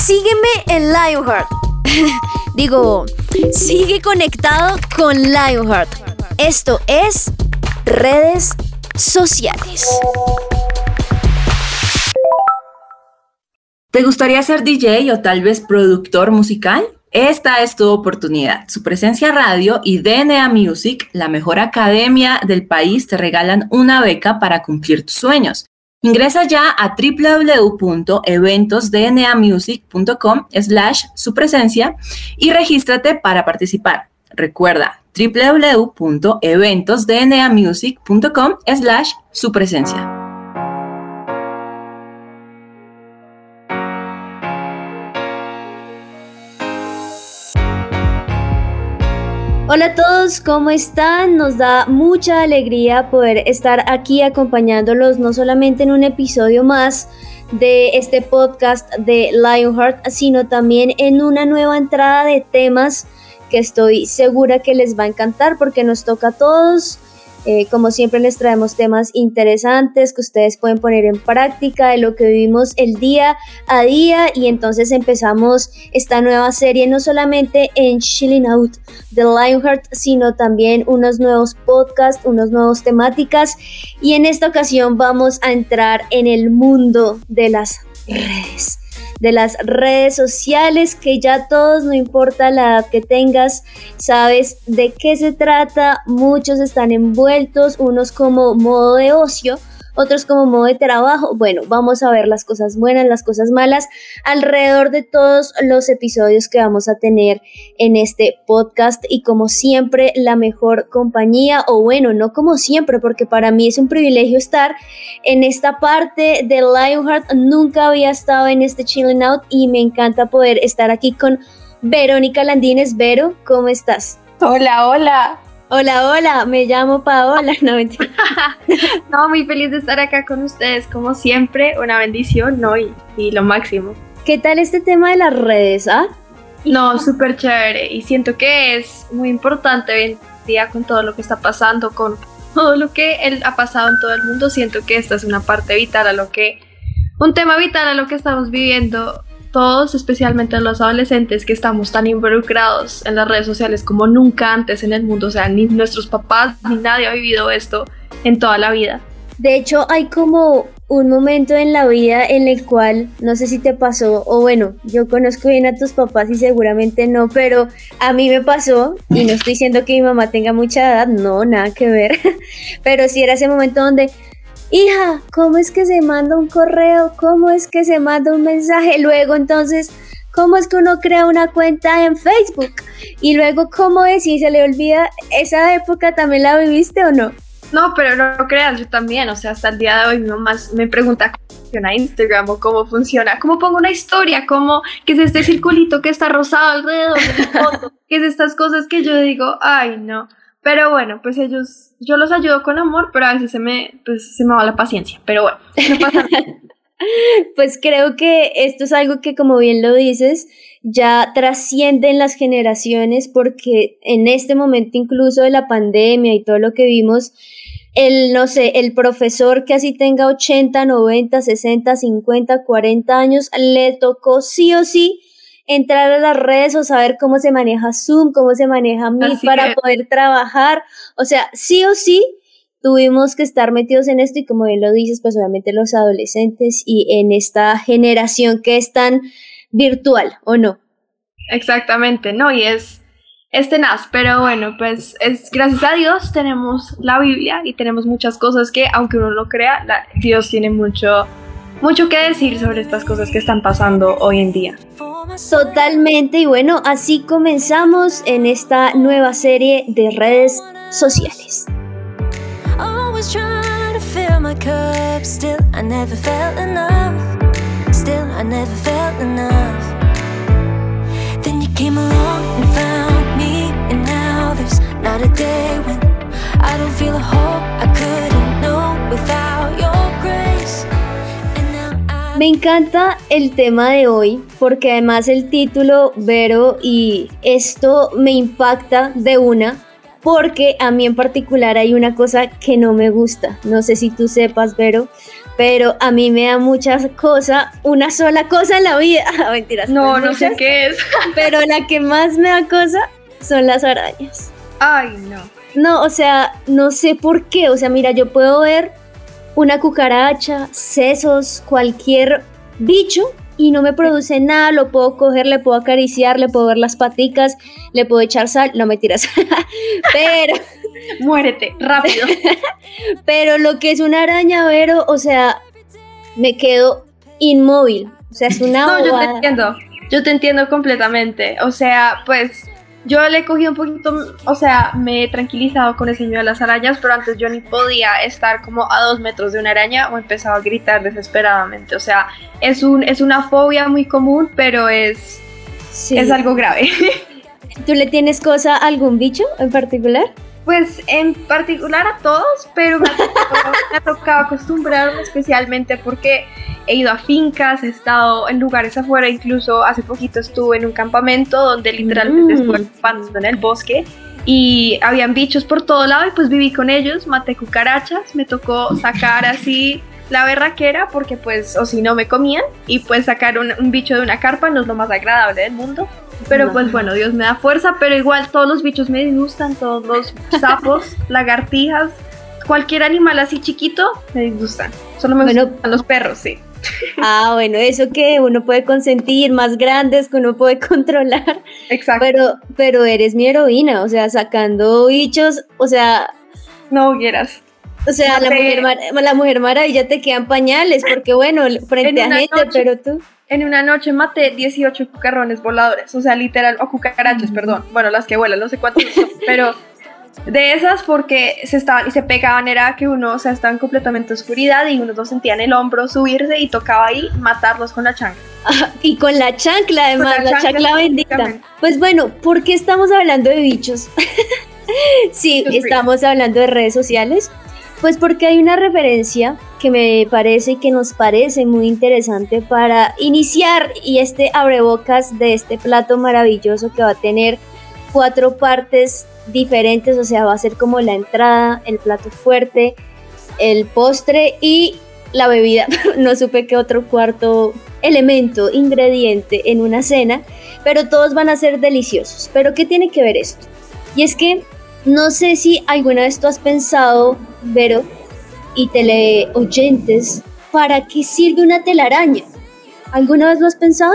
Sígueme en Lionheart. Digo, sigue conectado con Lionheart. Esto es redes sociales. ¿Te gustaría ser DJ o tal vez productor musical? Esta es tu oportunidad. Su presencia radio y DNA Music, la mejor academia del país, te regalan una beca para cumplir tus sueños. Ingresa ya a www.eventosdnamusic.com slash su presencia y regístrate para participar. Recuerda www.eventosdnamusic.com slash su presencia. Hola a todos, ¿cómo están? Nos da mucha alegría poder estar aquí acompañándolos no solamente en un episodio más de este podcast de Lionheart, sino también en una nueva entrada de temas que estoy segura que les va a encantar porque nos toca a todos eh, como siempre les traemos temas interesantes que ustedes pueden poner en práctica de lo que vivimos el día a día y entonces empezamos esta nueva serie no solamente en Chilling Out de Lionheart sino también unos nuevos podcasts, unos nuevos temáticas. Y en esta ocasión vamos a entrar en el mundo de las redes de las redes sociales, que ya todos, no importa la edad que tengas, sabes de qué se trata, muchos están envueltos, unos como modo de ocio, otros como modo de trabajo. Bueno, vamos a ver las cosas buenas, las cosas malas alrededor de todos los episodios que vamos a tener en este podcast y como siempre la mejor compañía o bueno, no como siempre porque para mí es un privilegio estar en esta parte de Lionheart. Nunca había estado en este Chilling Out y me encanta poder estar aquí con Verónica Landines. Vero, ¿cómo estás? Hola, hola. Hola, hola, me llamo Paola. No, no, muy feliz de estar acá con ustedes, como siempre, una bendición, ¿no? Y, lo máximo. ¿Qué tal este tema de las redes, ah? No, súper chévere. Y siento que es muy importante hoy en día con todo lo que está pasando, con todo lo que ha pasado en todo el mundo. Siento que esta es una parte vital a lo que, un tema vital a lo que estamos viviendo todos, especialmente los adolescentes que estamos tan involucrados en las redes sociales como nunca antes en el mundo, o sea, ni nuestros papás ni nadie ha vivido esto en toda la vida. De hecho, hay como un momento en la vida en el cual, no sé si te pasó, o bueno, yo conozco bien a tus papás y seguramente no, pero a mí me pasó, y no estoy diciendo que mi mamá tenga mucha edad, no, nada que ver, pero sí era ese momento donde hija, ¿cómo es que se manda un correo? ¿Cómo es que se manda un mensaje? Luego entonces, ¿cómo es que uno crea una cuenta en Facebook? Y luego, ¿cómo es? Y se le olvida, ¿esa época también la viviste o no? No, pero no crean, yo también, o sea, hasta el día de hoy mi mamá me pregunta cómo funciona Instagram o cómo funciona, cómo pongo una historia, cómo, qué es este circulito que está rosado alrededor de la foto, qué es estas cosas que yo digo, ay no, pero bueno, pues ellos, yo los ayudo con amor, pero a veces se me, pues, se me va la paciencia. Pero bueno, pues creo que esto es algo que, como bien lo dices, ya trasciende en las generaciones porque en este momento incluso de la pandemia y todo lo que vimos, el, no sé, el profesor que así tenga 80, 90, 60, 50, 40 años, le tocó sí o sí entrar a las redes o saber cómo se maneja Zoom, cómo se maneja Meet para poder trabajar. O sea, sí o sí tuvimos que estar metidos en esto y como bien lo dices, pues obviamente los adolescentes y en esta generación que es tan virtual, ¿o no? Exactamente, no, y es, es tenaz, pero bueno, pues es gracias a Dios tenemos la Biblia y tenemos muchas cosas que, aunque uno no crea, Dios tiene mucho mucho que decir sobre estas cosas que están pasando hoy en día. Totalmente, y bueno, así comenzamos en esta nueva serie de redes sociales. I don't feel a hope I couldn't know without your grace. Me encanta el tema de hoy porque además el título, Vero, y esto me impacta de una porque a mí en particular hay una cosa que no me gusta. No sé si tú sepas, Vero, pero a mí me da muchas cosas, una sola cosa en la vida. Mentiras. No, no sé qué es. pero la que más me da cosa son las arañas. Ay, no. No, o sea, no sé por qué. O sea, mira, yo puedo ver una cucaracha, sesos, cualquier bicho y no me produce nada, lo puedo coger, le puedo acariciar, le puedo ver las paticas, le puedo echar sal, no me tiras, pero... Muérete, rápido. pero lo que es una araña, Vero, o sea, me quedo inmóvil, o sea, es una... No, yo te entiendo, yo te entiendo completamente, o sea, pues yo le cogí un poquito, o sea, me he tranquilizado con el señor de las arañas, pero antes yo ni podía estar como a dos metros de una araña o empezaba a gritar desesperadamente. O sea, es, un, es una fobia muy común, pero es, es algo grave. ¿Tú le tienes cosa a algún bicho en particular? Pues en particular a todos, pero me ha tocado, acostumbrarme especialmente porque he ido a fincas, he estado en lugares afuera, incluso hace poquito estuve en un campamento donde literalmente mm. estuve en el bosque y habían bichos por todo lado y pues viví con ellos, maté cucarachas, me tocó sacar así la berraquera porque pues o si no me comían y pues sacar un, un bicho de una carpa no es lo más agradable del mundo pero pues bueno, Dios me da fuerza, pero igual todos los bichos me disgustan, todos los sapos, lagartijas, cualquier animal así chiquito me disgustan. Solo me gustan los perros, sí. Ah, bueno, eso que uno puede consentir, más grandes que uno puede controlar. Exacto. Pero, pero eres mi heroína, o sea, sacando bichos, o sea... No hubieras. O sea, la, mujer, la mujer maravilla te quedan pañales, porque bueno, frente a gente, pero tú en una noche maté 18 cucarrones voladores, o sea, literal, o cucarachas, perdón, bueno, las que vuelan, no sé cuántas son, pero de esas porque se estaban y se pegaban era que uno, o sea, estaba en completamente oscuridad y uno no sentía en el hombro subirse y tocaba ahí matarlos con la chancla. y con la chancla además, la, chancla, bendita. Pues bueno, ¿por qué estamos hablando de bichos? sí, estamos hablando de redes sociales. Pues porque hay una referencia que me parece que nos parece muy interesante para iniciar y este abrebocas de este plato maravilloso que va a tener cuatro partes diferentes, o sea, va a ser como la entrada, el plato fuerte, el postre y la bebida. no supe qué otro cuarto elemento, ingrediente en una cena, pero todos van a ser deliciosos. Pero ¿qué tiene que ver esto? Y es que no sé si alguna vez tú has pensado, Vero, y teleoyentes, ¿para qué sirve una telaraña? ¿Alguna vez lo has pensado?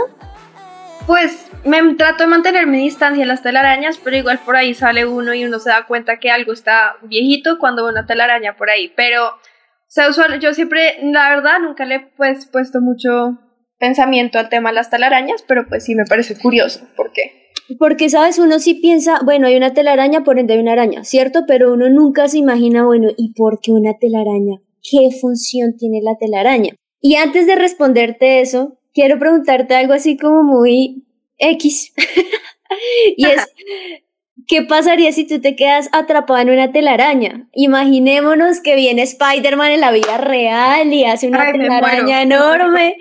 Pues me trato de mantener mi distancia en las telarañas, pero igual por ahí sale uno y uno se da cuenta que algo está viejito cuando ve una telaraña por ahí. Pero, o sea, usual, yo siempre, la verdad, nunca le he pues, puesto mucho pensamiento al tema de las telarañas, pero pues sí me parece curioso. ¿Por qué? Porque, ¿sabes? Uno sí piensa, bueno, hay una telaraña, por ende hay una araña, ¿cierto? Pero uno nunca se imagina, bueno, ¿y por qué una telaraña? ¿Qué función tiene la telaraña? Y antes de responderte eso, quiero preguntarte algo así como muy X. y es, ¿qué pasaría si tú te quedas atrapada en una telaraña? Imaginémonos que viene Spider-Man en la vida real y hace una telaraña enorme.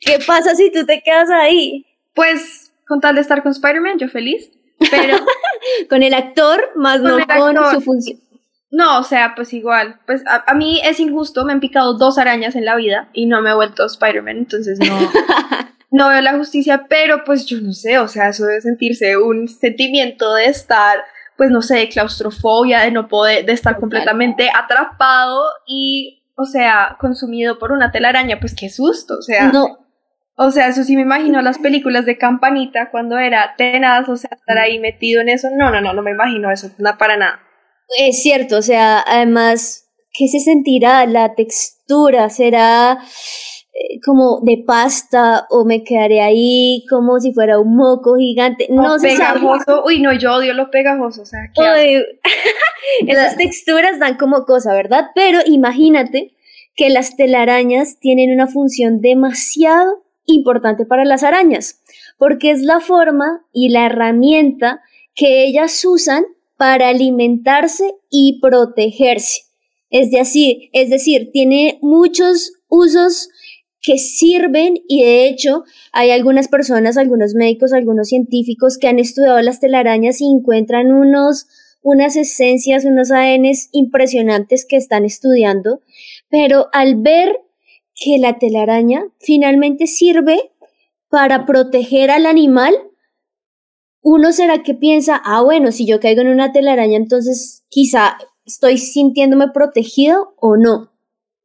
¿Qué pasa si tú te quedas ahí? Pues con tal de estar con Spider-Man, yo feliz, pero... con el actor, más no con su función. No, o sea, pues igual, pues a, mí es injusto, me han picado dos arañas en la vida y no me he vuelto Spider-Man, entonces no, no veo la justicia, pero pues yo no sé, o sea, eso debe sentirse un sentimiento de estar, pues no sé, de claustrofobia, de no poder, de estar completamente atrapado y, o sea, consumido por una telaraña, pues qué susto, o sea... No, o sea, eso sí me imagino las películas de Campanita cuando era tenaz, o sea, estar ahí metido en eso. No, no, no, no me imagino eso, no para nada. Es cierto, o sea, además, ¿qué se sentirá? La textura será eh, como de pasta o me quedaré ahí como si fuera un moco gigante. No sé. Pegajoso. Uy, no, yo odio lo pegajoso, o sea, ¿qué Esas texturas dan como cosa, ¿verdad? Pero imagínate que las telarañas tienen una función demasiado importante para las arañas, porque es la forma y la herramienta que ellas usan para alimentarse y protegerse. Es decir, es decir, tiene muchos usos que sirven y de hecho hay algunas personas, algunos médicos, algunos científicos que han estudiado las telarañas y encuentran unos, unas esencias, unos ADNs impresionantes que están estudiando, pero al ver que la telaraña finalmente sirve para proteger al animal, uno será que piensa, ah, bueno, si yo caigo en una telaraña, entonces quizá estoy sintiéndome protegido o no.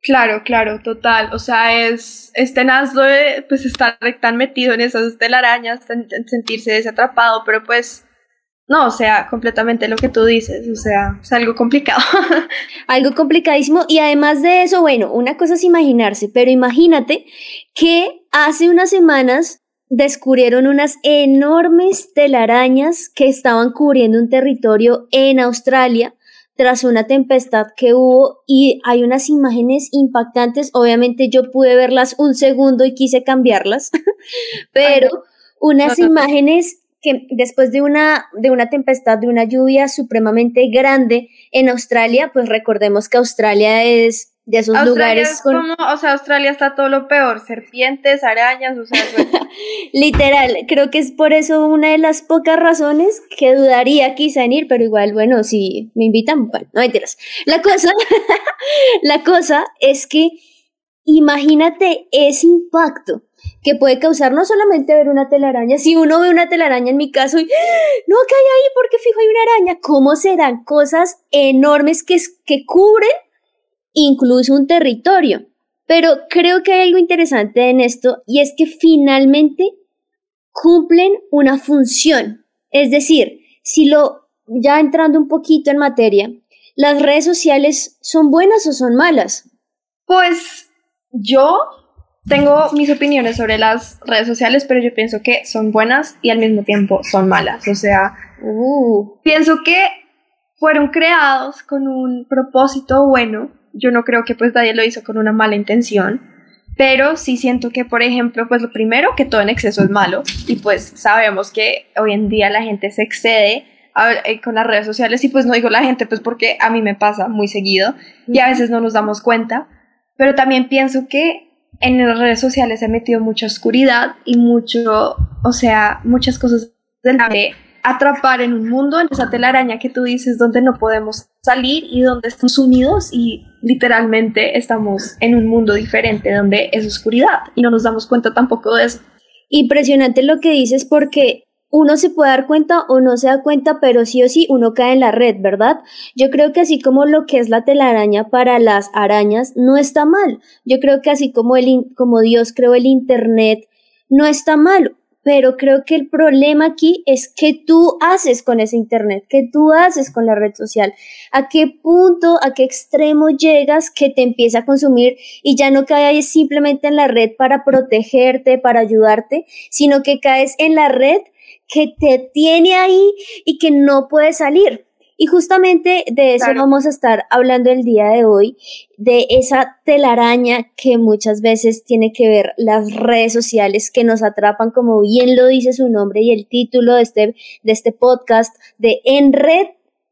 Claro, claro, total. O sea, es, es tenaz de pues, estar tan metido en esas telarañas, sentirse desatrapado, pero pues no, o sea, completamente lo que tú dices, o sea, es algo complicado. algo complicadísimo y además de eso, bueno, una cosa es imaginarse, pero imagínate que hace unas semanas descubrieron unas enormes telarañas que estaban cubriendo un territorio en Australia tras una tempestad que hubo y hay unas imágenes impactantes. Obviamente yo pude verlas un segundo y quise cambiarlas, pero unas imágenes que después de una, de una tempestad, de una lluvia supremamente grande en Australia, pues recordemos que Australia es de esos lugares como, o sea, Australia está todo lo peor, serpientes, arañas, o sea, literal, creo que es por eso una de las pocas razones que dudaría quizá en ir, pero igual, bueno, si me invitan, bueno, no mentiras. La cosa, la cosa es que imagínate ese impacto que puede causar no solamente ver una telaraña, si uno ve una telaraña en mi caso y no, que hay ahí porque fijo hay una araña, ¿cómo serán cosas enormes que, que cubren incluso un territorio? Pero creo que hay algo interesante en esto y es que finalmente cumplen una función. Es decir, si lo, ya entrando un poquito en materia, ¿las redes sociales son buenas o son malas? Pues yo tengo mis opiniones sobre las redes sociales, pero yo pienso que son buenas y al mismo tiempo son malas. O sea, uh. pienso que fueron creados con un propósito bueno. Yo no creo que pues nadie lo hizo con una mala intención. Pero sí siento que, por ejemplo, pues lo primero, que todo en exceso es malo. Y pues sabemos que hoy en día la gente se excede eh, con las redes sociales. Y pues no digo la gente, pues porque a mí me pasa muy seguido. Y a veces no nos damos cuenta. Pero también pienso que en las redes sociales se ha metido mucha oscuridad y mucho, o sea, muchas cosas de atrapar en un mundo, en esa telaraña que tú dices, donde no podemos salir y donde estamos unidos y literalmente estamos en un mundo diferente donde es oscuridad y no nos damos cuenta tampoco de eso. Impresionante lo que dices porque uno se puede dar cuenta o no se da cuenta, pero sí o sí uno cae en la red, ¿verdad? Yo creo que así como lo que es la telaraña para las arañas no está mal. Yo creo que así como, el, como Dios creó el Internet, no está mal. Pero creo que el problema aquí es qué tú haces con ese Internet, qué tú haces con la red social, a qué punto, a qué extremo llegas que te empieza a consumir y ya no caes simplemente en la red para protegerte, para ayudarte, sino que caes en la red que te tiene ahí y que no puede salir. Y justamente de eso vamos a estar hablando el día de hoy, de esa telaraña que muchas veces tiene que ver las redes sociales que nos atrapan, como bien lo dice su nombre y el título de este, de este podcast, de En Red,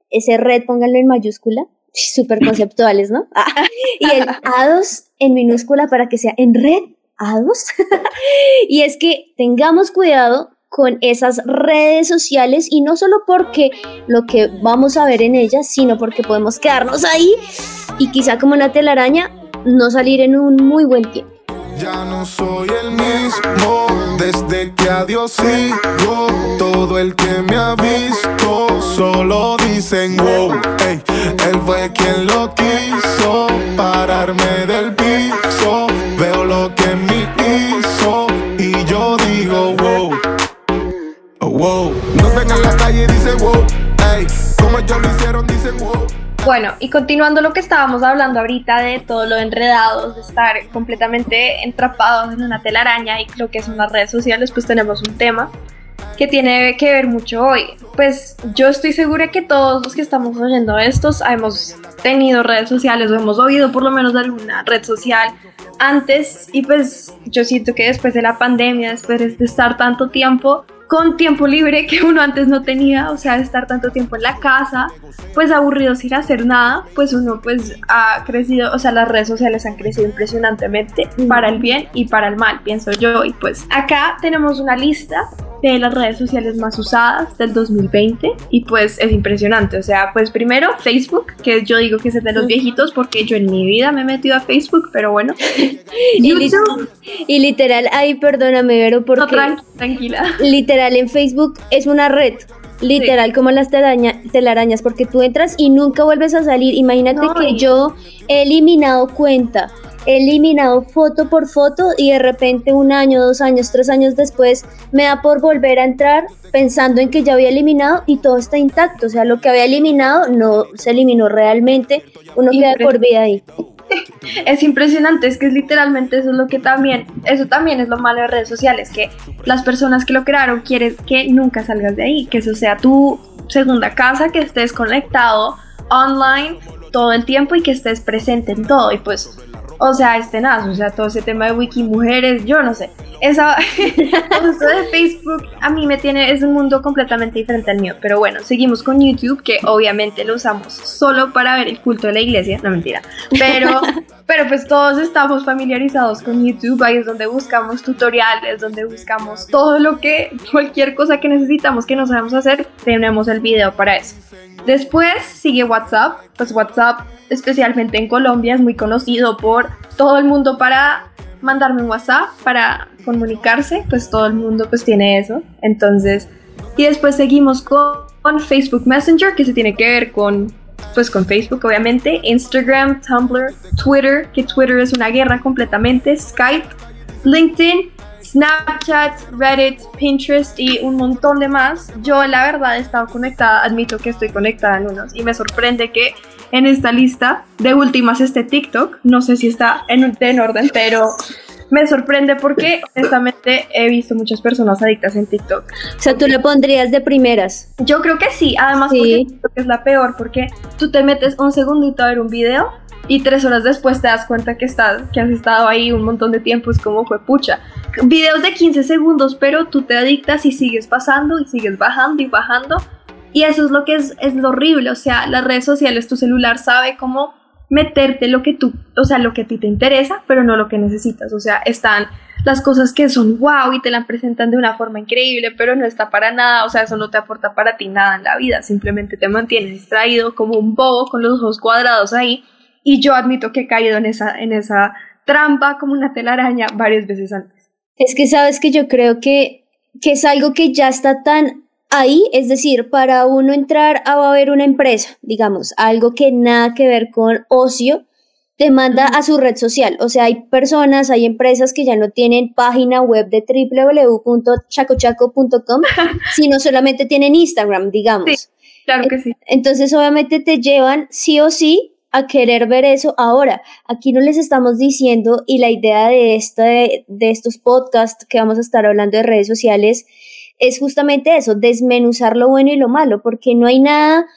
ese red pónganlo en mayúscula, súper conceptuales, ¿no? Ah, y el A2 en minúscula para que sea en red, A2. y es que tengamos cuidado con esas redes sociales y no solo porque lo que vamos a ver en ellas, sino porque podemos quedarnos ahí y quizá como una telaraña no salir en un muy buen tiempo. Ya no soy el mismo desde que adiós sigo. Todo el que me ha visto solo dicen wow. él fue quien lo quiso pararme del Bueno, y continuando lo que estábamos hablando ahorita de todo lo enredados, de estar completamente entrapados en una telaraña y lo que son las redes sociales, pues tenemos un tema que tiene que ver mucho hoy. Pues yo estoy segura que todos los que estamos oyendo estos hemos tenido redes sociales o hemos oído por lo menos alguna red social antes y pues yo siento que después de la pandemia, después de estar tanto tiempo con tiempo libre que uno antes no tenía, o sea, estar tanto tiempo en la casa, pues aburrido sin hacer nada, pues uno pues ha crecido, o sea, las redes sociales han crecido impresionantemente para el bien y para el mal, pienso yo. Y pues acá tenemos una lista de las redes sociales más usadas del 2020 y pues es impresionante. O sea, pues primero Facebook, que yo digo que es de los viejitos porque yo en mi vida me he metido a Facebook, pero bueno. Y, literal, ay, perdóname, pero porque... No, tranquila. Literal, en Facebook es una red literal como las telarañas, porque tú entras y nunca vuelves a salir. Imagínate que yo he eliminado cuenta eliminado foto por foto y de repente un año, dos años, tres años después me da por volver a entrar pensando en que ya había eliminado y todo está intacto. O sea, lo que había eliminado no se eliminó realmente, uno queda por vida ahí. Es impresionante, es que es literalmente eso es lo que también, eso también es lo malo de redes sociales, que las personas que lo crearon quieren que nunca salgas de ahí, que eso sea tu segunda casa, que estés conectado online todo el tiempo y que estés presente en todo. Y pues o sea, es tenaz, o sea, todo ese tema de wiki mujeres, yo no sé. Esa, esto de Facebook a mí me tiene, es un mundo completamente diferente al mío. Pero bueno, seguimos con YouTube, que obviamente lo usamos solo para ver el culto de la iglesia, no mentira. Pero, pero pues todos estamos familiarizados con YouTube, ahí es donde buscamos tutoriales, donde buscamos todo lo que, cualquier cosa que necesitamos que no sabemos hacer, tenemos el video para eso. Después sigue WhatsApp, pues WhatsApp especialmente en Colombia es muy conocido por todo el mundo para mandarme un WhatsApp, para comunicarse, pues todo el mundo pues tiene eso. Entonces, y después seguimos con, Facebook Messenger, que se tiene que ver con pues con Facebook obviamente, Instagram, Tumblr, Twitter, que Twitter es una guerra completamente, Skype, LinkedIn Snapchat, Reddit, Pinterest y un montón de más. Yo la verdad he estado conectada, admito que estoy conectada en unos y me sorprende que en esta lista de últimas esté TikTok. No sé si está en, en orden, pero me sorprende porque honestamente he visto muchas personas adictas en TikTok. O sea, tú le pondrías de primeras. Yo creo que sí, además porque es la peor, porque tú te metes un segundito a ver un video y tres horas después te das cuenta que, estás, que has estado ahí un montón de tiempo, es como fue pucha. Videos de 15 segundos, pero tú te adictas y sigues pasando y sigues bajando y bajando. Y eso es lo que es, es lo horrible, o sea, las redes sociales, tu celular sabe cómo meterte lo que tú, o sea, lo que a ti te interesa, pero no lo que necesitas. O sea, están las cosas que son wow y te la presentan de una forma increíble, pero no está para nada, o sea, eso no te aporta para ti nada en la vida, simplemente te mantienes distraído como un bobo con los ojos cuadrados ahí y yo admito que he caído en esa, en esa trampa como una telaraña varias veces antes. Es que sabes que yo creo que, que es algo que ya está tan ahí, es decir, para uno entrar a ver una empresa, digamos, algo que nada que ver con ocio, te manda a su red social. O sea, hay personas, hay empresas que ya no tienen página web de www.chacochaco.com, sino solamente tienen Instagram, digamos. Sí, claro que sí. Entonces, obviamente te llevan sí o sí a querer ver eso ahora. Aquí no les estamos diciendo y la idea de, este, de estos podcasts que vamos a estar hablando de redes sociales es justamente eso, desmenuzar lo bueno y lo malo, porque no hay nada,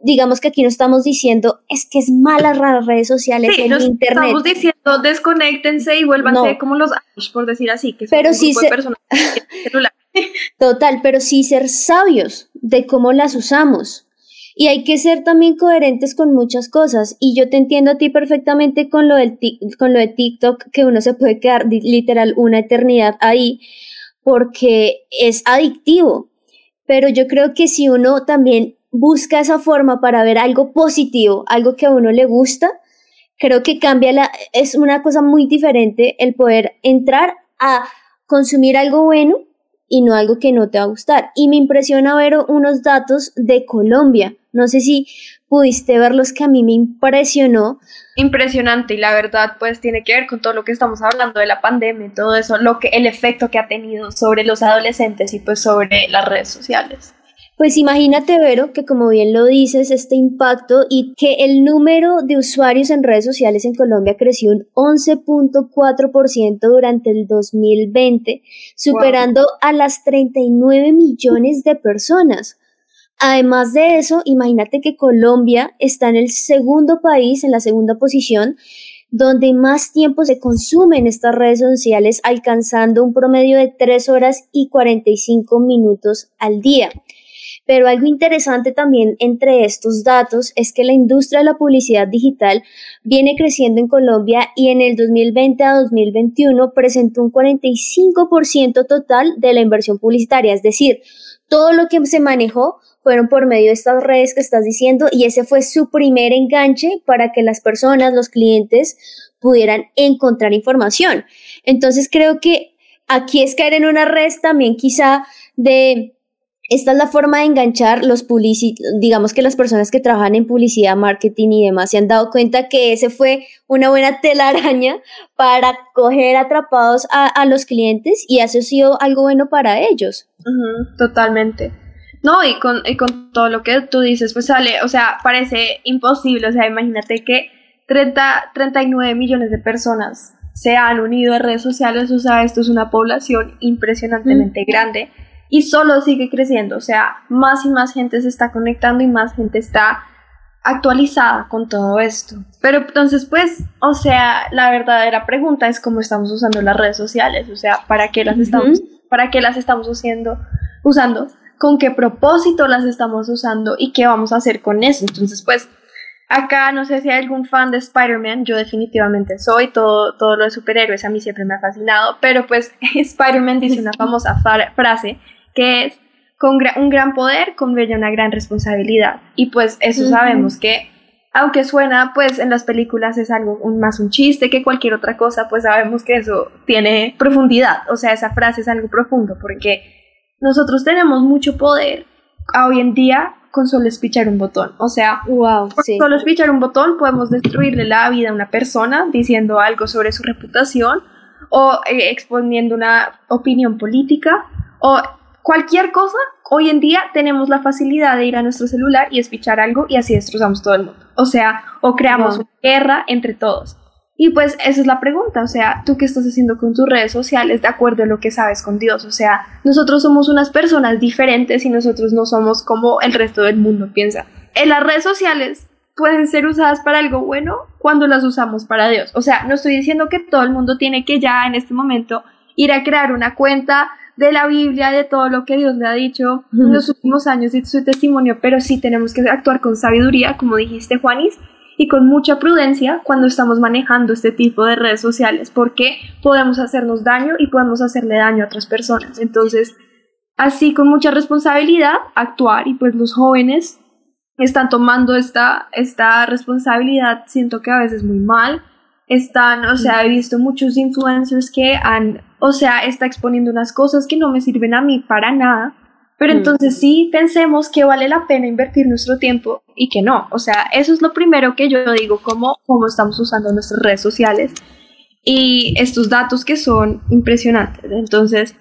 digamos que aquí no estamos diciendo es que es mala las redes sociales sí, en internet. Estamos diciendo desconéctense y vuélvanse como los por decir así, que son pero sí Total, pero sí ser sabios de cómo las usamos. Y hay que ser también coherentes con muchas cosas. Y yo te entiendo a ti perfectamente con lo, del con lo de TikTok, que uno se puede quedar literal una eternidad ahí, porque es adictivo. Pero yo creo que si uno también busca esa forma para ver algo positivo, algo que a uno le gusta, creo que cambia la, es una cosa muy diferente el poder entrar a consumir algo bueno y no algo que no te va a gustar. Y me impresiona ver unos datos de Colombia. No sé si pudiste ver los que a mí me impresionó. Impresionante y la verdad pues tiene que ver con todo lo que estamos hablando de la pandemia y todo eso, lo que el efecto que ha tenido sobre los adolescentes y pues sobre las redes sociales. Pues imagínate, Vero, que como bien lo dices, este impacto y que el número de usuarios en redes sociales en Colombia creció un 11.4% durante el 2020, superando a las 39 millones de personas. Además de eso, imagínate que Colombia está en el segundo país, en la segunda posición, donde más tiempo se consume en estas redes sociales, alcanzando un promedio de 3 horas y 45 minutos al día. Pero algo interesante también entre estos datos es que la industria de la publicidad digital viene creciendo en Colombia y en el 2020 a 2021 presentó un 45% total de la inversión publicitaria, es decir, todo lo que se manejó fueron por medio de estas redes que estás diciendo y ese fue su primer enganche para que las personas, los clientes pudieran encontrar información. Entonces creo que aquí es caer en una red también quizá de esta es la forma de enganchar los publicistas, digamos que las personas que trabajan en publicidad, marketing y demás se han dado cuenta que ese fue una buena telaraña para coger atrapados a, los clientes y eso ha sido algo bueno para ellos. totalmente. No, y con, y con todo lo que tú dices, pues sale, o sea, parece imposible, o sea, imagínate que 30, 39 millones de personas se han unido a redes sociales, o sea, esto es una población impresionantemente grande y solo sigue creciendo, o sea, más y más gente se está conectando y más gente está actualizada con todo esto. Pero entonces, pues, o sea, la verdadera pregunta es cómo estamos usando las redes sociales, o sea, ¿para qué las estamos, para qué las estamos haciendo, usando? Con qué propósito las estamos usando y qué vamos a hacer con eso. Entonces, pues, acá no sé si hay algún fan de Spider-Man, yo definitivamente soy, todo, todo lo de superhéroes a mí siempre me ha fascinado, pero pues Spider-Man dice una famosa frase que es, con un gran poder conviene una gran responsabilidad. Y pues eso sabemos que aunque suena pues en las películas es algo más un chiste que cualquier otra cosa, pues sabemos que eso tiene profundidad, o sea, esa frase es algo profundo porque nosotros tenemos mucho poder hoy en día con solo espichar un botón. O sea, wow, con solo espichar un botón podemos destruirle la vida a una persona diciendo algo sobre su reputación o eh, exponiendo una opinión política o cualquier cosa. Hoy en día tenemos la facilidad de ir a nuestro celular y espichar algo y así destrozamos todo el mundo. O sea, o creamos una guerra entre todos. Y pues esa es la pregunta, o sea, ¿tú qué estás haciendo con tus redes sociales de acuerdo a lo que sabes con Dios? O sea, nosotros somos unas personas diferentes y nosotros no somos como el resto del mundo piensa. En las redes sociales pueden ser usadas para algo bueno cuando las usamos para Dios. O sea, no estoy diciendo que todo el mundo tiene que ya en este momento ir a crear una cuenta de la Biblia, de todo lo que Dios le ha dicho en los últimos años y su testimonio, pero sí tenemos que actuar con sabiduría, como dijiste, Juanis, y con mucha prudencia cuando estamos manejando este tipo de redes sociales, porque podemos hacernos daño y podemos hacerle daño a otras personas. Entonces, así con mucha responsabilidad, actuar y pues los jóvenes están tomando esta, esta responsabilidad, siento que a veces muy mal. Están, o sea, he visto muchos influencers que han, o sea, está exponiendo unas cosas que no me sirven a mí para nada pero mm. entonces sí pensemos que vale la pena invertir nuestro tiempo y que no. O sea, eso es lo primero que yo digo, cómo, cómo estamos usando nuestras redes sociales y estos datos que son impresionantes. Entonces,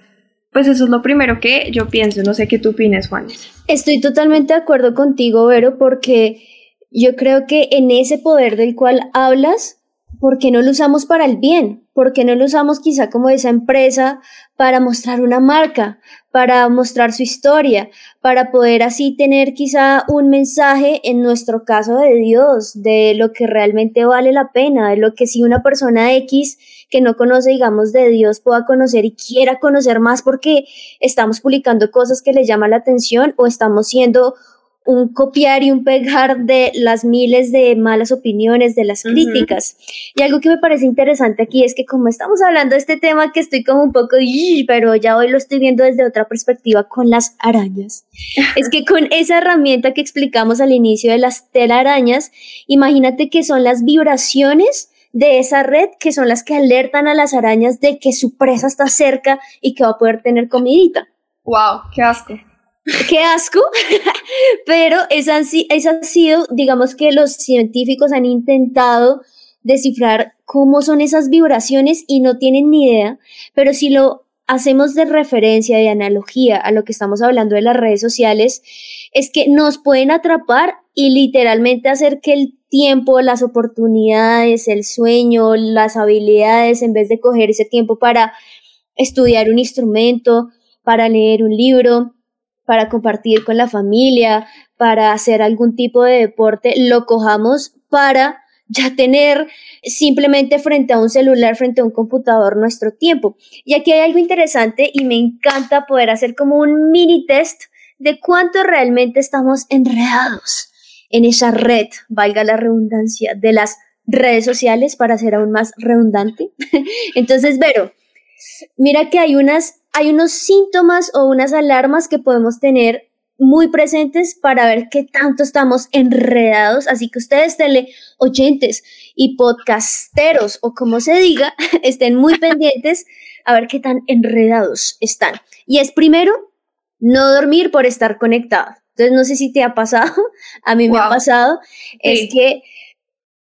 pues eso es lo primero que yo pienso. No sé qué tú opinas, Juanes. Estoy totalmente de acuerdo contigo, Vero, porque yo creo que en ese poder del cual hablas, ¿por qué no lo usamos para el bien? ¿Por qué no lo usamos quizá como esa empresa para mostrar una marca, para mostrar su historia, para poder así tener quizá un mensaje, en nuestro caso de Dios, de lo que realmente vale la pena, de lo que si una persona X que no conoce, digamos, de Dios pueda conocer y quiera conocer más porque estamos publicando cosas que le llaman la atención o estamos siendo un copiar y un pegar de las miles de malas opiniones, de las críticas. Y algo que me parece interesante aquí es que como estamos hablando de este tema que estoy como un poco, pero ya hoy lo estoy viendo desde otra perspectiva con las arañas. es que con esa herramienta que explicamos al inicio de las telarañas, imagínate que son las vibraciones de esa red que son las que alertan a las arañas de que su presa está cerca y que va a poder tener comidita. Wow, qué asco qué asco, pero esa, esa ha sido, digamos que los científicos han intentado descifrar cómo son esas vibraciones y no tienen ni idea, pero si lo hacemos de referencia, de analogía a lo que estamos hablando de las redes sociales, es que nos pueden atrapar y literalmente hacer que el tiempo, las oportunidades, el sueño, las habilidades, en vez de coger ese tiempo para estudiar un instrumento, para leer un libro, para compartir con la familia, para hacer algún tipo de deporte, lo cojamos para ya tener simplemente frente a un celular, frente a un computador nuestro tiempo. Y aquí hay algo interesante y me encanta poder hacer como un mini test de cuánto realmente estamos enredados en esa red, valga la redundancia, de las redes sociales para ser aún más redundante. Entonces, Vero, mira que hay unas, hay unos síntomas o unas alarmas que podemos tener muy presentes para ver qué tanto estamos enredados. Así que ustedes, tele oyentes y podcasteros o como se diga, estén muy pendientes a ver qué tan enredados están. Y es primero, no dormir por estar conectado. Entonces, no sé si te ha pasado, a mí me ha pasado, es que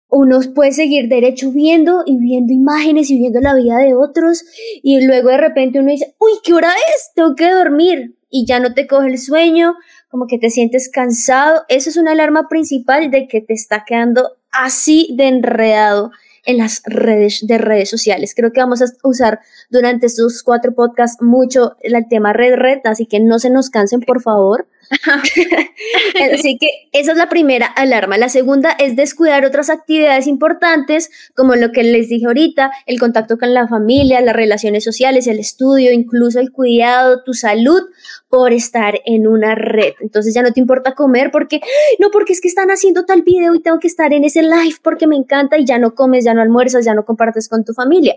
uno puede seguir derecho viendo y viendo imágenes y viendo la vida de otros y luego de repente uno dice, uy, ¿qué hora es? Tengo que dormir y ya no te coge el sueño, como que te sientes cansado. Eso es una alarma principal de que te está quedando así de enredado en las redes de redes sociales. Creo que vamos a usar durante estos cuatro podcasts mucho el tema red red, así que no se nos cansen, por favor. Así que esa es la primera alarma. La segunda es descuidar otras actividades importantes, como lo que les dije ahorita, el contacto con la familia, las relaciones sociales, el estudio, incluso el cuidado, tu salud, por estar en una red. Entonces ya no te importa comer porque, no, porque es que están haciendo tal video y tengo que estar en ese live porque me encanta y ya no comes, ya no almuerzas, ya no compartes con tu familia.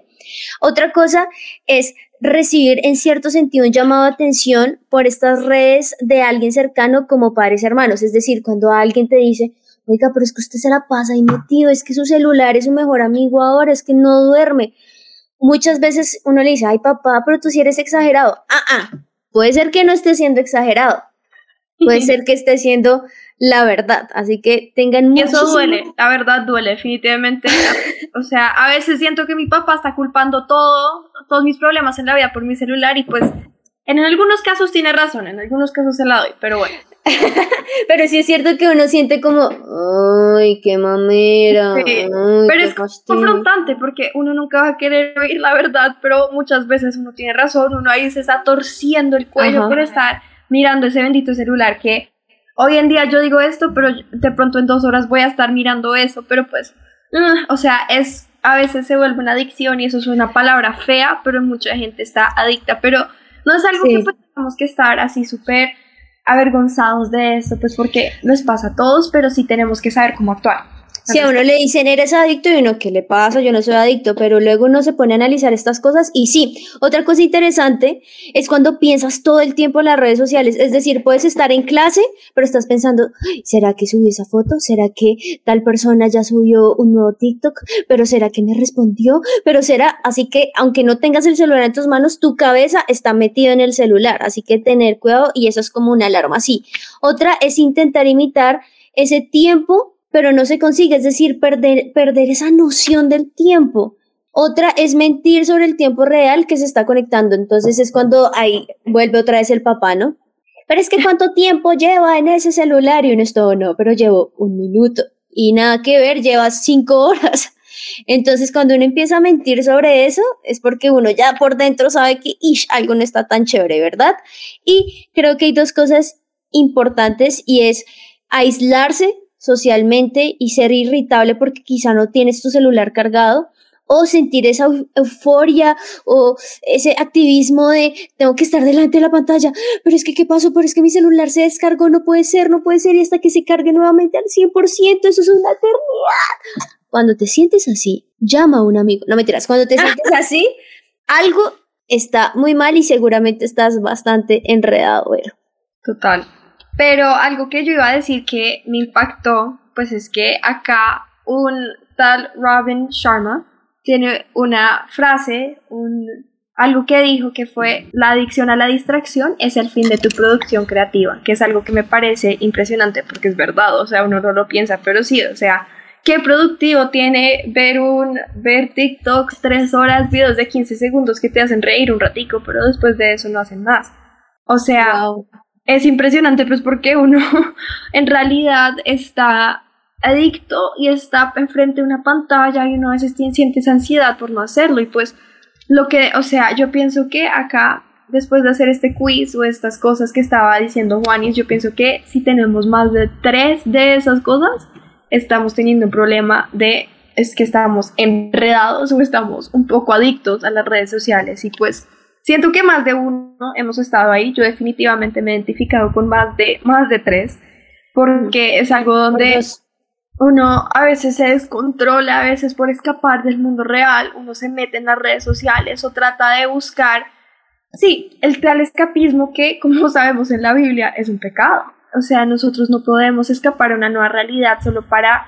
Otra cosa es recibir en cierto sentido un llamado de atención por estas redes de alguien cercano como padres hermanos. Es decir, cuando alguien te dice, oiga, pero es que usted se la pasa ahí metido, es que su celular es su mejor amigo ahora, es que no duerme. Muchas veces uno le dice, ay papá, pero tú sí eres exagerado. Ah, ah, puede ser que no esté siendo exagerado. Puede ser que esté siendo la verdad. Así que tengan mucho. Eso duele, la verdad duele, definitivamente. o sea, a veces siento que mi papá está culpando todo, todos mis problemas en la vida por mi celular y pues en algunos casos tiene razón, en algunos casos se la doy, pero bueno. pero sí es cierto que uno siente como, ay, qué mamera. pero es confrontante porque uno nunca va a querer oír la verdad, pero muchas veces uno tiene razón, uno ahí se está torciendo el cuello por estar mirando ese bendito celular que hoy en día yo digo esto, pero de pronto en dos horas voy a estar mirando eso, pero pues, mm, o sea, es, a veces se vuelve una adicción y eso es una palabra fea, pero mucha gente está adicta, pero no es algo que pues, tenemos que estar así súper avergonzados de esto, pues porque nos pasa a todos, pero sí tenemos que saber cómo actuar. Si a uno le dicen eres adicto y uno, ¿qué le pasa? Yo no soy adicto, pero luego uno se pone a analizar estas cosas y sí, otra cosa interesante es cuando piensas todo el tiempo en las redes sociales, es decir, puedes estar en clase, pero estás pensando, ¿será que subí esa foto? ¿Será que tal persona ya subió un nuevo TikTok? ¿Pero será que me respondió? ¿Pero será? Así que aunque no tengas el celular en tus manos, tu cabeza está metida en el celular, así que tener cuidado y eso es como una alarma, sí. Otra es intentar imitar ese tiempo pero no se consigue, es decir, perder, perder esa noción del tiempo. Otra es mentir sobre el tiempo real que se está conectando. Entonces es cuando ahí vuelve otra vez el papá, ¿no? Pero es que cuánto tiempo lleva en ese celular y uno es todo, no, pero llevo un minuto y nada que ver, lleva cinco horas. Entonces cuando uno empieza a mentir sobre eso es porque uno ya por dentro sabe que ish, algo no está tan chévere, ¿verdad? Y creo que hay dos cosas importantes y es aislarse socialmente y ser irritable porque quizá no tienes tu celular cargado o sentir esa euforia o ese activismo de tengo que estar delante de la pantalla, pero es que qué pasó, pero es que mi celular se descargó, no puede ser, no puede ser y hasta que se cargue nuevamente al 100%, eso es una eternidad. Cuando te sientes así, llama a un amigo, no me tiras, cuando te sientes así, algo está muy mal y seguramente estás bastante enredado, Total. Pero algo que yo iba a decir que me impactó, pues es que acá un tal Robin Sharma tiene una frase, un, algo que dijo que fue la adicción a la distracción es el fin de tu producción creativa, que es algo que me parece impresionante porque es verdad, o sea, uno no lo piensa, pero sí, o sea, qué productivo tiene ver un ver TikToks tres horas, videos de 15 segundos que te hacen reír un ratico, pero después de eso no hacen más. O sea, es impresionante pues porque uno en realidad está adicto y está enfrente de una pantalla y uno a veces tiene, siente ansiedad por no hacerlo. Y pues lo que, o sea, yo pienso que acá después de hacer este quiz o estas cosas que estaba diciendo Juanis, yo pienso que si tenemos más de tres de esas cosas, estamos teniendo un problema de es que estamos enredados o estamos un poco adictos a las redes sociales. Y pues siento que más de uno hemos estado ahí. Yo definitivamente me he identificado con más de, más de tres, porque es algo donde uno a veces se descontrola, a veces por escapar del mundo real, uno se mete en las redes sociales o trata de buscar, sí, el tal escapismo que, como sabemos en la Biblia, es un pecado. O sea, nosotros no podemos escapar a una nueva realidad solo para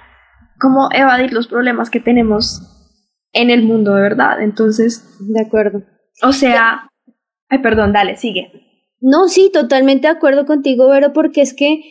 como evadir los problemas que tenemos en el mundo de verdad. Entonces, de acuerdo. O sea, ay, perdón, dale, sigue. No, sí, totalmente de acuerdo contigo, Vero, porque es que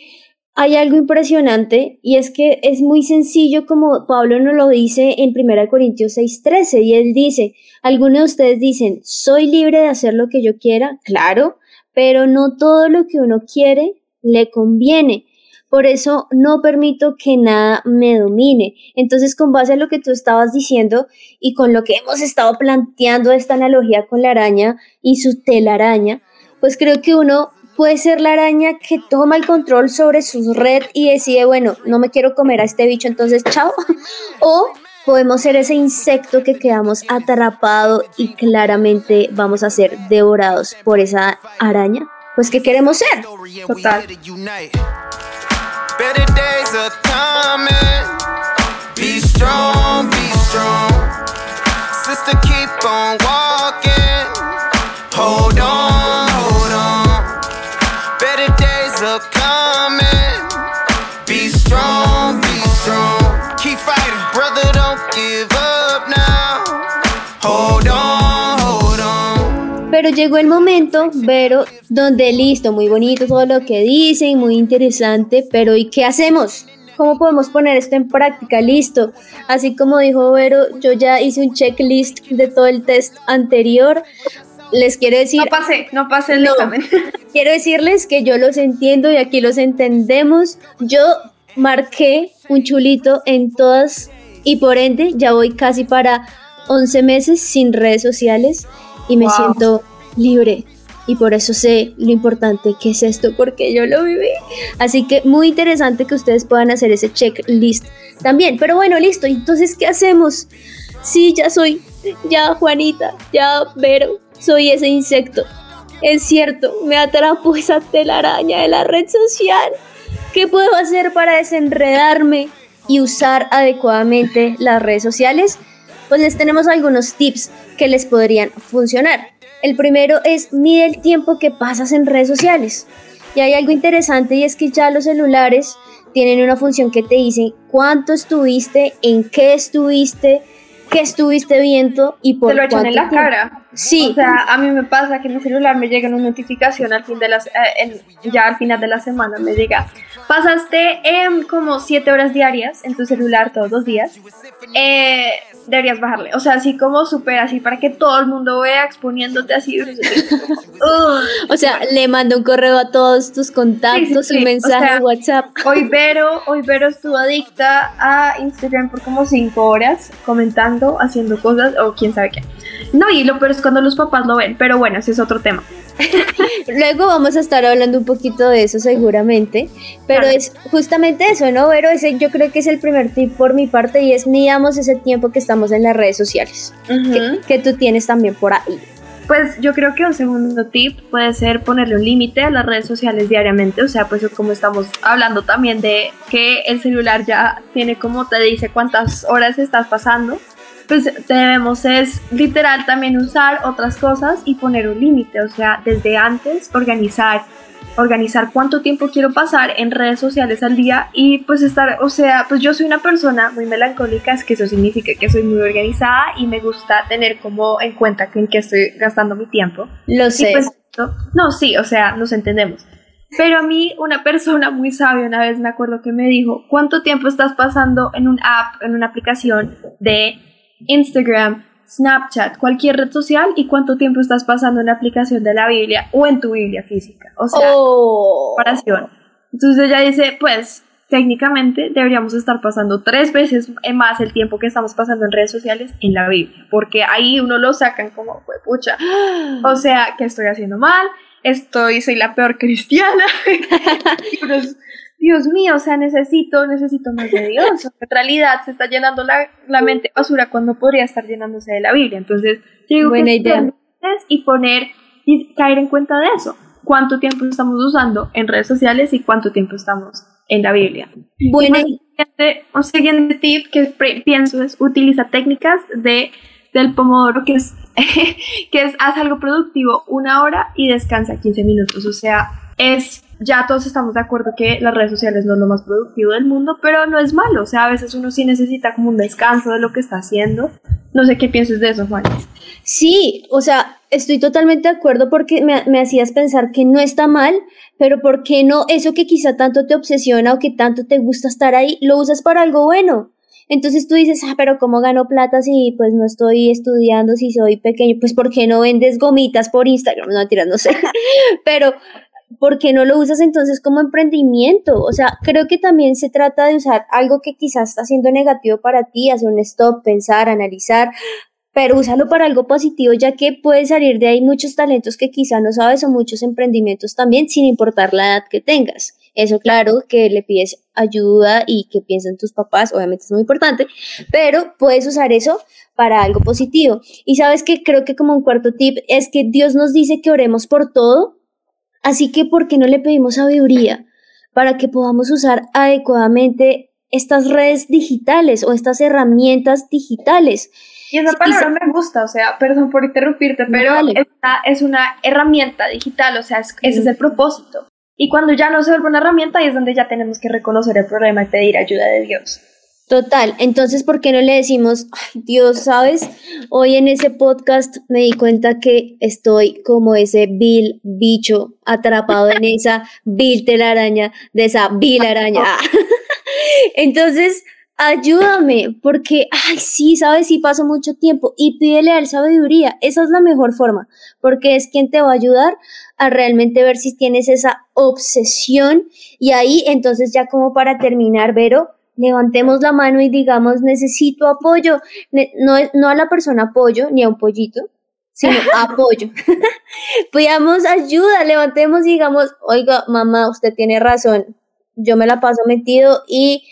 hay algo impresionante y es que es muy sencillo como Pablo nos lo dice en 1 Corintios 6:13 y él dice, algunos de ustedes dicen, soy libre de hacer lo que yo quiera, claro, pero no todo lo que uno quiere le conviene. Por eso no permito que nada me domine. Entonces, con base a lo que tú estabas diciendo y con lo que hemos estado planteando esta analogía con la araña y su telaraña, pues creo que uno puede ser la araña que toma el control sobre su red y decide, bueno, no me quiero comer a este bicho, entonces chao. o podemos ser ese insecto que quedamos atrapado y claramente vamos a ser devorados por esa araña. Pues, ¿qué queremos ser? Total. Better days are coming. Be strong, be strong. Sister, keep on walking. Hold on, Pero llegó el momento, pero donde listo, muy bonito todo lo que dicen, muy interesante, pero ¿y qué hacemos? ¿Cómo podemos poner esto en práctica? Listo. Así como dijo Vero, yo ya hice un checklist de todo el test anterior. Les quiero decir... No pasé, no pasé el examen. Quiero decirles que yo los entiendo y aquí los entendemos. Yo marqué un chulito en todas y por ende ya voy casi para 11 meses sin redes sociales y me siento libre y por eso sé lo importante que es esto porque yo lo viví. Así que muy interesante que ustedes puedan hacer ese checklist también. Pero bueno, listo. Entonces, ¿qué hacemos? Sí, ya soy, ya Juanita, ya Vero, soy ese insecto. Es cierto, me atrapo esa telaraña de la red social. ¿Qué puedo hacer para desenredarme y usar adecuadamente las redes sociales? Pues les tenemos algunos tips que les podrían funcionar. El primero es mide el tiempo que pasas en redes sociales. Y hay algo interesante y es que ya los celulares tienen una función que te dice cuánto estuviste, en qué estuviste, qué estuviste viendo y por Te lo echan en la cara. Sí. O sea, a mí me pasa que en mi celular me llega una notificación al fin de las, eh, ya al final de la semana me llega. Pasaste en como 7 horas diarias en tu celular todos los días. Eh, deberías bajarle. O sea, así como súper así para que todo el mundo vea exponiéndote así. o sea, le mando un correo a todos tus contactos, un mensaje WhatsApp. Hoy Vero, hoy Vero estuvo adicta a Instagram por como cinco horas, comentando, haciendo cosas o quién sabe qué. No, y lo peor es cuando los papás lo ven, pero bueno, ese es otro tema. Luego vamos a estar hablando un poquito de eso seguramente, pero es justamente eso, ¿no? Pero ese yo creo que es el primer tip por mi parte y es midamos ese tiempo que estamos en las redes sociales, que, tú tienes también por ahí. Pues yo creo que un segundo tip puede ser ponerle un límite a las redes sociales diariamente, o sea, pues como estamos hablando también de que el celular ya tiene como te dice cuántas horas estás pasando, pues debemos es literal también usar otras cosas y poner un límite, o sea, desde antes organizar organizar cuánto tiempo quiero pasar en redes sociales al día y pues estar, o sea, pues yo soy una persona muy melancólica, es que eso significa que soy muy organizada y me gusta tener como en cuenta en qué estoy gastando mi tiempo. Lo sé. Pues, no, sí, o sea, nos entendemos. Pero a mí una persona muy sabia una vez me acuerdo que me dijo, ¿cuánto tiempo estás pasando en un app, en una aplicación de Instagram, Snapchat, cualquier red social y cuánto tiempo estás pasando en la aplicación de la Biblia o en tu Biblia física. O sea, oh. comparación. Entonces ella dice, pues técnicamente deberíamos estar pasando tres veces más el tiempo que estamos pasando en redes sociales en la Biblia, porque ahí uno lo sacan como, pues pucha, o sea, que estoy haciendo mal, estoy, soy la peor cristiana, Dios mío, o sea, necesito, necesito más de Dios. En realidad se está llenando la, la mente basura cuando podría estar llenándose de la Biblia. Entonces, digo Buena idea. y poner y caer en cuenta de eso. Cuánto tiempo estamos usando en redes sociales y cuánto tiempo estamos en la Biblia. Bueno, un siguiente tip que pienso es utiliza técnicas de del pomodoro que es que es haz algo productivo una hora y descansa 15 minutos, o sea, es ya todos estamos de acuerdo que las redes sociales no es lo más productivo del mundo, pero no es malo, o sea, a veces uno sí necesita como un descanso de lo que está haciendo. No sé qué piensas de eso, Juan. Sí, o sea, estoy totalmente de acuerdo porque me, me, hacías pensar que no está mal, pero ¿por qué no eso que quizá tanto te obsesiona o que tanto te gusta estar ahí, lo usas para algo bueno? Entonces tú dices, ah, pero ¿cómo gano plata si pues no estoy estudiando, si soy pequeño? Pues ¿por qué no vendes gomitas por Instagram? No, tiras, no sé. pero ¿por qué no lo usas entonces como emprendimiento? O sea, creo que también se trata de usar algo que quizás está siendo negativo para ti, hacer un stop, pensar, analizar, pero úsalo para algo positivo, ya que puede salir de ahí muchos talentos que quizá no sabes o muchos emprendimientos también, sin importar la edad que tengas. Eso claro, que le pides ayuda y que piensen tus papás, obviamente es muy importante, pero puedes usar eso para algo positivo. Y sabes que creo que como un cuarto tip es que Dios nos dice que oremos por todo, así que ¿por qué no le pedimos sabiduría para que podamos usar adecuadamente estas redes digitales o estas herramientas digitales? Y esa palabra me gusta, o sea, perdón por interrumpirte, pero esta es una herramienta digital, o sea, ese es el propósito. Y cuando ya no se vuelve una herramienta, ahí es donde ya tenemos que reconocer el problema y pedir ayuda de Dios. Total, entonces, ¿por qué no le decimos, Dios, sabes? Hoy en ese podcast me di cuenta que estoy como ese vil bicho atrapado en esa vil telaraña de esa vil araña. entonces, ayúdame, porque, ay, sí, sabes, sí paso mucho tiempo y pídele a él sabiduría. Esa es la mejor forma, porque es quien te va a ayudar a realmente ver si tienes esa obsesión. Y ahí, entonces, ya como para terminar, Vero, levantemos la mano y digamos, necesito apoyo. No, no a la persona apoyo, ni a un pollito, sino apoyo. Pidamos ayuda, levantemos y digamos, oiga, mamá, usted tiene razón, yo me la paso metido y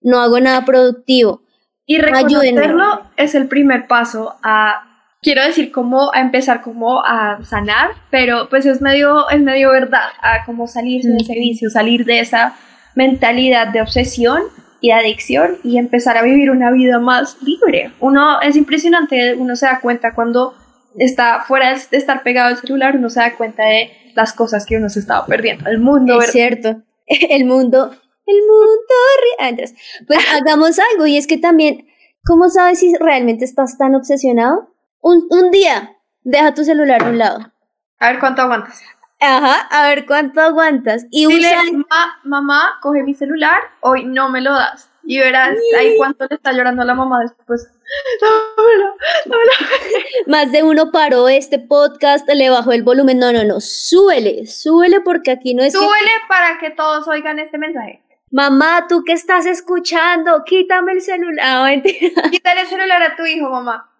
no hago nada productivo. Y reconocerlo es el primer paso a, quiero decir, como a empezar como a sanar, pero pues es medio, es medio verdad, a como salir de ese vicio, salir de esa mentalidad de obsesión y adicción y empezar a vivir una vida más libre. Uno es impresionante, uno se da cuenta cuando está fuera de estar pegado al celular, uno se da cuenta de las cosas que uno se estaba perdiendo. El mundo. Es cierto. El mundo el mundo real. Pues hagamos algo y es que también, ¿cómo sabes si realmente estás tan obsesionado? Un, un día, deja tu celular a un lado. A ver cuánto aguantas. Ajá, a ver cuánto aguantas. Y Dile, mamá, mamá, coge mi celular, hoy no me lo das. Y verás ahí cuánto le está llorando a la mamá después. Dámelo, dámelo. Más de uno paró este podcast, le bajó el volumen. No, no, no, súbele, súbele porque aquí no es. Súbele para que todos oigan este mensaje. Mamá, tú que estás escuchando, quítame el celular. Quítale el celular a tu hijo, mamá.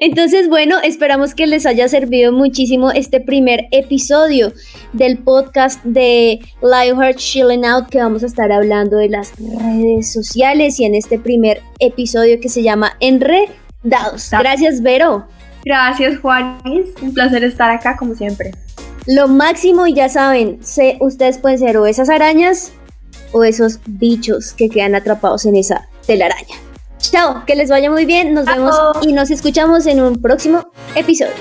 Entonces, bueno, esperamos que les haya servido muchísimo este primer episodio del podcast de Lionheart Chilling Out, que vamos a estar hablando de las redes sociales y en este primer episodio que se llama Enredados. Gracias, Vero. Gracias, Juanis. Un placer estar acá, como siempre. Lo máximo, y ya saben, ustedes pueden ser o esas arañas o esos bichos que quedan atrapados en esa telaraña. Chao, que les vaya muy bien, nos vemos y nos escuchamos en un próximo episodio.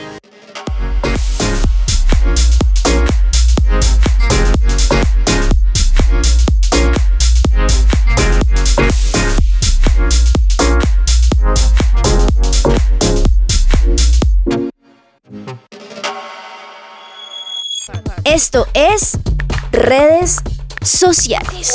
Esto es redes sociales.